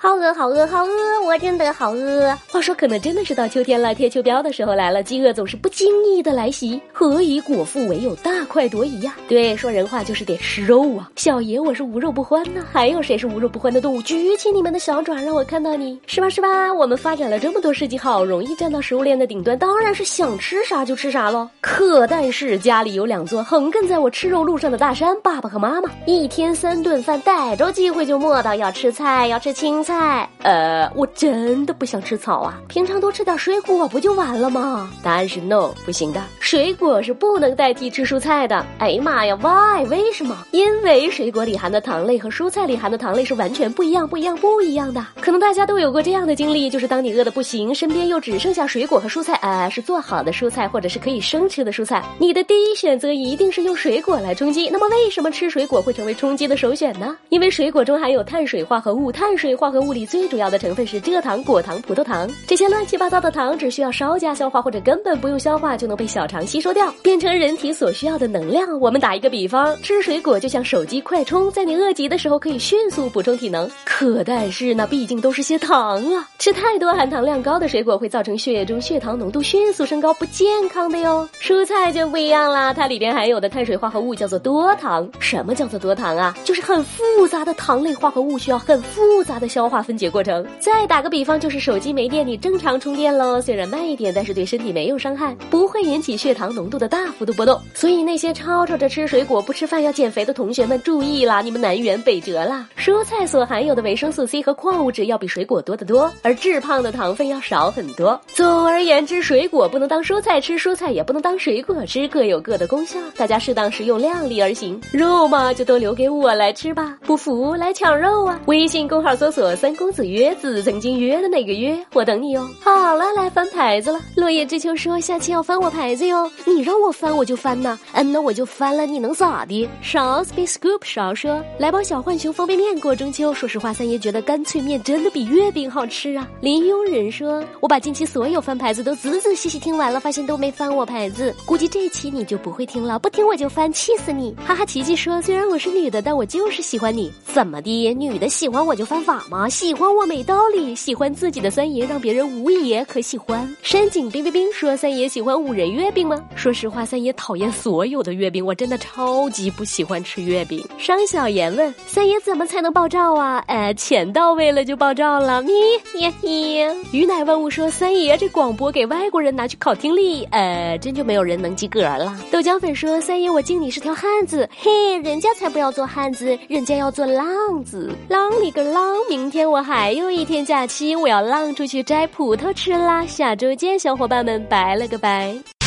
好饿，好饿，好饿！我真的好饿。话说，可能真的是到秋天了，贴秋膘的时候来了，饥饿总是不经意的来袭。何以果腹，唯有大快朵颐呀？对，说人话就是得吃肉啊！小爷我是无肉不欢呐，还有谁是无肉不欢的动物？举起你们的小爪，让我看到你，是吧？是吧？我们发展了这么多世纪，好容易站到食物链的顶端，当然是想吃啥就吃啥喽。可但是家里有两座横亘在我吃肉路上的大山，爸爸和妈妈一天三顿饭，逮着机会就磨叨要吃菜，要吃青。菜，呃，我真的不想吃草啊！平常多吃点水果不就完了吗？答案是 no，不行的，水果是不能代替吃蔬菜的。哎呀妈呀，why？为什么？因为水果里含的糖类和蔬菜里含的糖类是完全不一样、不一样、不一样的。可能大家都有过这样的经历，就是当你饿得不行，身边又只剩下水果和蔬菜，呃，是做好的蔬菜或者是可以生吃的蔬菜，你的第一选择一定是用水果来充饥。那么为什么吃水果会成为充饥的首选呢？因为水果中含有碳水化合物，碳水化合物里最主要的成分是蔗糖、果糖、葡萄糖，这些乱七八糟的糖只需要稍加消化或者根本不用消化就能被小肠吸收掉，变成人体所需要的能量。我们打一个比方，吃水果就像手机快充，在你饿极的时候可以迅速补充体能。可但是那毕竟都是些糖啊，吃太多含糖量高的水果会造成血液中血糖浓度迅速升高，不健康的哟。蔬菜就不一样啦，它里边含有的碳水化合物叫做多糖。什么叫做多糖啊？就是很复杂的糖类化合物，需要很复杂的消化分解。过程，再打个比方，就是手机没电，你正常充电喽。虽然慢一点，但是对身体没有伤害，不会引起血血糖浓度的大幅度波动。所以那些吵吵着吃水果不吃饭要减肥的同学们注意啦，你们南辕北辙啦！蔬菜所含有的维生素 C 和矿物质要比水果多得多，而致胖的糖分要少很多。总而言之，水果不能当蔬菜吃，蔬菜也不能当水果吃，各有各的功效，大家适当食用，量力而行。肉嘛，就都留给我来吃吧，不服来抢肉啊！微信公号搜索“三公子”。约子曾经约的那个约，我等你哦。好了，来翻牌子了。落叶知秋说下期要翻我牌子哟，你让我翻我就翻呐。嗯，那我就翻了，你能咋的？勺 s p scoop 勺说来包小浣熊方便面过中秋。说实话，三爷觉得干脆面真的比月饼好吃啊。林庸人说，我把近期所有翻牌子都仔仔细细听完了，发现都没翻我牌子，估计这期你就不会听了，不听我就翻，气死你！哈哈，琪琪说虽然我是女的，但我就是喜欢你。怎么的？女的喜欢我就犯法吗？喜欢。我没道理，喜欢自己的三爷让别人无爷可喜欢。山井冰冰冰说三爷喜欢五仁月饼说实话，三爷讨厌所有的月饼，我真的超级不喜欢吃月饼。商小言问三爷怎么才能爆照啊？呃，钱到位了就爆照了。咪耶耶。鱼奶万物说三爷这广播给外国人拿去考听力，呃，真就没有人能及格了。豆浆粉说三爷我敬你是条汉子，嘿，人家才不要做汉子，人家要做浪子。浪里个浪，明天我。还有一天假期，我要浪出去摘葡萄吃啦！下周见，小伙伴们，拜了个拜。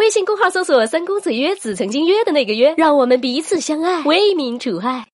微信公号搜索“三公子约子”，曾经约的那个约，让我们彼此相爱，为民除害。